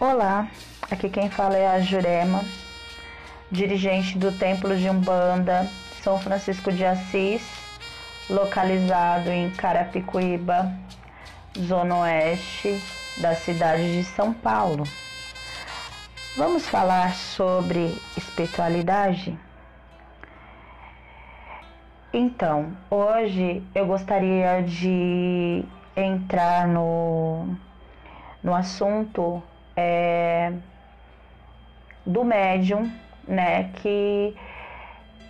Olá, aqui quem fala é a Jurema, dirigente do Templo de Umbanda São Francisco de Assis, localizado em Carapicuíba, zona oeste da cidade de São Paulo. Vamos falar sobre espiritualidade? Então, hoje eu gostaria de entrar no, no assunto é, do médium, né, que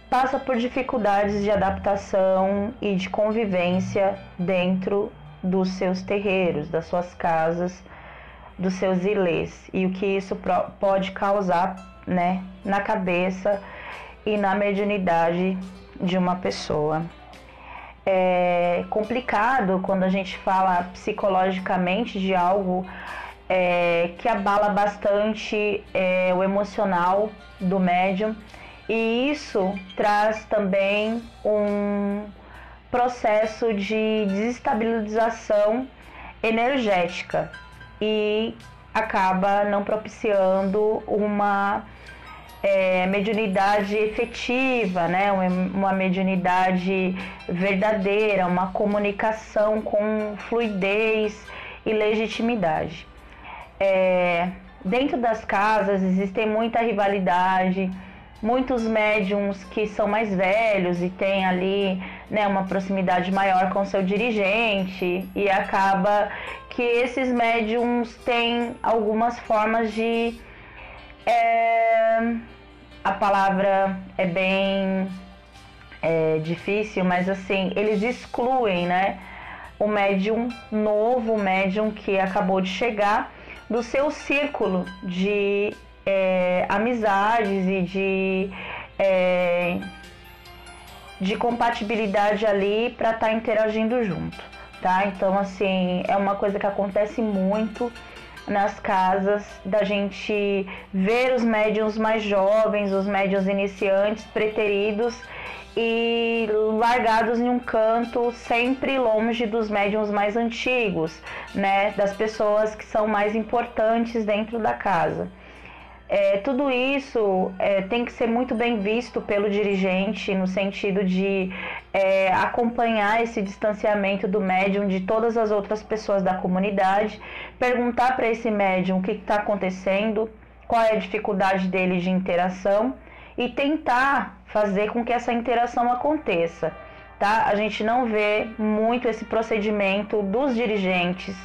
passa por dificuldades de adaptação e de convivência dentro dos seus terreiros, das suas casas, dos seus ilês e o que isso pode causar, né, na cabeça e na mediunidade de uma pessoa. É complicado quando a gente fala psicologicamente de algo é, que abala bastante é, o emocional do médium e isso traz também um processo de desestabilização energética e acaba não propiciando uma é, mediunidade efetiva, né? uma mediunidade verdadeira, uma comunicação com fluidez e legitimidade. É, dentro das casas existem muita rivalidade, muitos médiums que são mais velhos e têm ali né, uma proximidade maior com seu dirigente e acaba que esses médiums têm algumas formas de é, a palavra é bem é, difícil, mas assim, eles excluem, né? O médium novo, o médium que acabou de chegar, do seu círculo de é, amizades e de, é, de compatibilidade ali para estar tá interagindo junto, tá? Então, assim, é uma coisa que acontece muito nas casas, da gente ver os médiums mais jovens, os médiums iniciantes, preteridos e largados em um canto, sempre longe dos médiums mais antigos, né, das pessoas que são mais importantes dentro da casa. É, tudo isso é, tem que ser muito bem visto pelo dirigente, no sentido de é, acompanhar esse distanciamento do médium de todas as outras pessoas da comunidade, perguntar para esse médium o que está acontecendo, qual é a dificuldade dele de interação e tentar fazer com que essa interação aconteça. Tá? A gente não vê muito esse procedimento dos dirigentes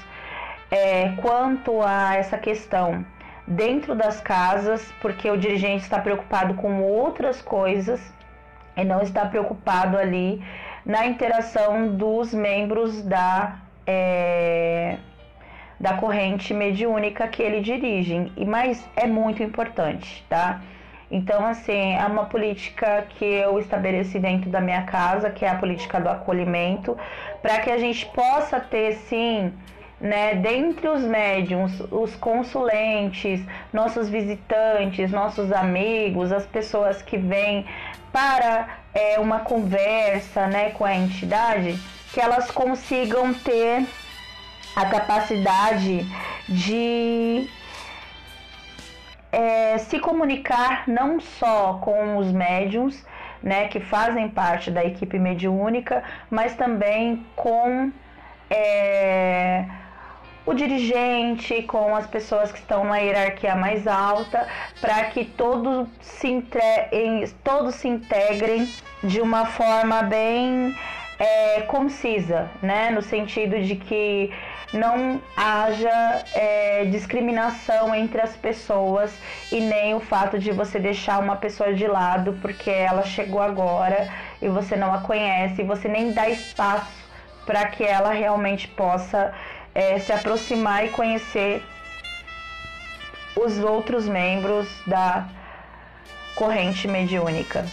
é, quanto a essa questão dentro das casas, porque o dirigente está preocupado com outras coisas e não está preocupado ali na interação dos membros da, é, da corrente mediúnica que ele dirige. E mas é muito importante, tá? Então, assim, é uma política que eu estabeleci dentro da minha casa, que é a política do acolhimento, para que a gente possa ter, sim, né, dentre os médiums, os consulentes, nossos visitantes, nossos amigos, as pessoas que vêm para é, uma conversa né, com a entidade, que elas consigam ter a capacidade de é, se comunicar não só com os médiums, né, que fazem parte da equipe mediúnica, mas também com é, o dirigente, com as pessoas que estão na hierarquia mais alta, para que todos se, entre... todos se integrem de uma forma bem é, concisa, né? No sentido de que não haja é, discriminação entre as pessoas e nem o fato de você deixar uma pessoa de lado porque ela chegou agora e você não a conhece, você nem dá espaço para que ela realmente possa é, se aproximar e conhecer os outros membros da corrente mediúnica,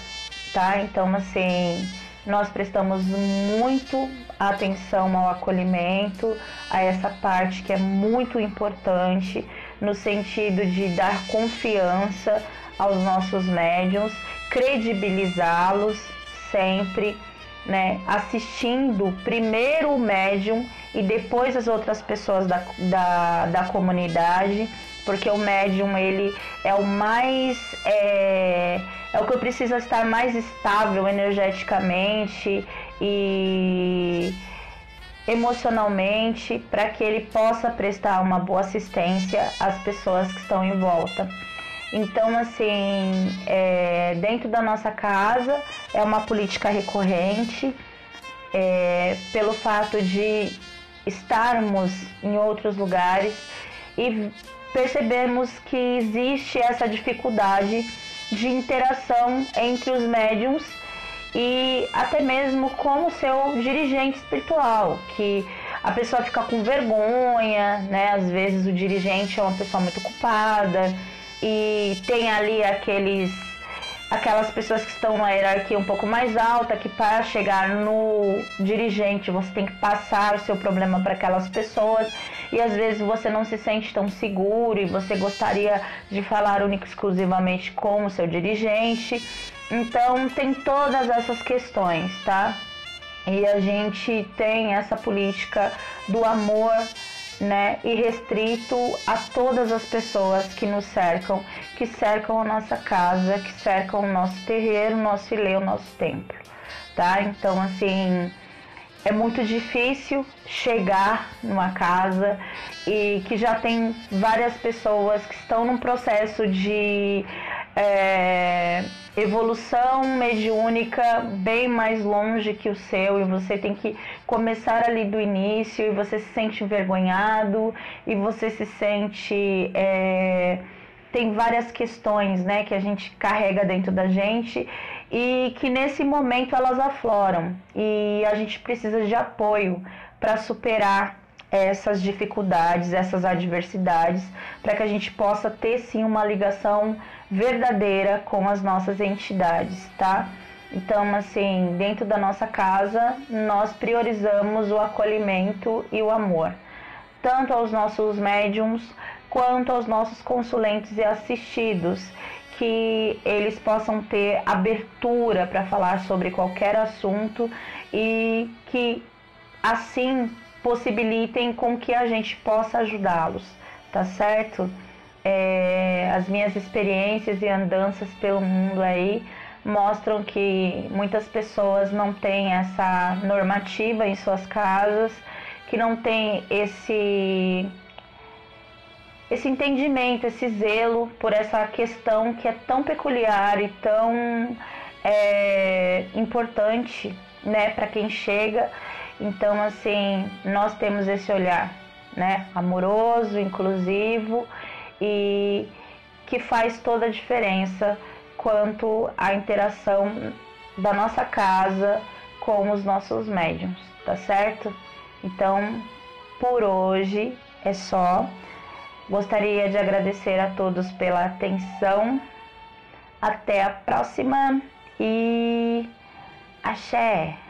tá? Então, assim, nós prestamos muito atenção ao acolhimento, a essa parte que é muito importante no sentido de dar confiança aos nossos médiums, credibilizá-los sempre, né? Assistindo primeiro o médium e depois as outras pessoas da, da, da comunidade porque o médium ele é o mais é, é o que eu preciso estar mais estável energeticamente e emocionalmente para que ele possa prestar uma boa assistência às pessoas que estão em volta. Então, assim, é, dentro da nossa casa é uma política recorrente, é, pelo fato de estarmos em outros lugares e percebermos que existe essa dificuldade de interação entre os médiums e até mesmo com o seu dirigente espiritual, que a pessoa fica com vergonha, né? Às vezes o dirigente é uma pessoa muito ocupada e tem ali aqueles aquelas pessoas que estão na hierarquia um pouco mais alta, que para chegar no dirigente você tem que passar o seu problema para aquelas pessoas e às vezes você não se sente tão seguro e você gostaria de falar única exclusivamente com o seu dirigente. Então tem todas essas questões, tá? E a gente tem essa política do amor, né, irrestrito a todas as pessoas que nos cercam, que cercam a nossa casa, que cercam o nosso terreiro, o nosso ilê, o nosso templo, tá? Então, assim, é muito difícil chegar numa casa e que já tem várias pessoas que estão num processo de é, evolução mediúnica bem mais longe que o seu e você tem que começar ali do início e você se sente envergonhado e você se sente é, tem várias questões né que a gente carrega dentro da gente e que nesse momento elas afloram. E a gente precisa de apoio para superar essas dificuldades, essas adversidades, para que a gente possa ter sim uma ligação verdadeira com as nossas entidades, tá? Então, assim, dentro da nossa casa, nós priorizamos o acolhimento e o amor, tanto aos nossos médiums quanto aos nossos consulentes e assistidos, que eles possam ter abertura para falar sobre qualquer assunto e que assim possibilitem com que a gente possa ajudá-los, tá certo? É, as minhas experiências e andanças pelo mundo aí mostram que muitas pessoas não têm essa normativa em suas casas, que não tem esse esse entendimento, esse zelo por essa questão que é tão peculiar e tão é, importante, né, para quem chega então, assim, nós temos esse olhar, né, amoroso, inclusivo e que faz toda a diferença quanto à interação da nossa casa com os nossos médiums, tá certo? Então, por hoje é só. Gostaria de agradecer a todos pela atenção. Até a próxima e axé!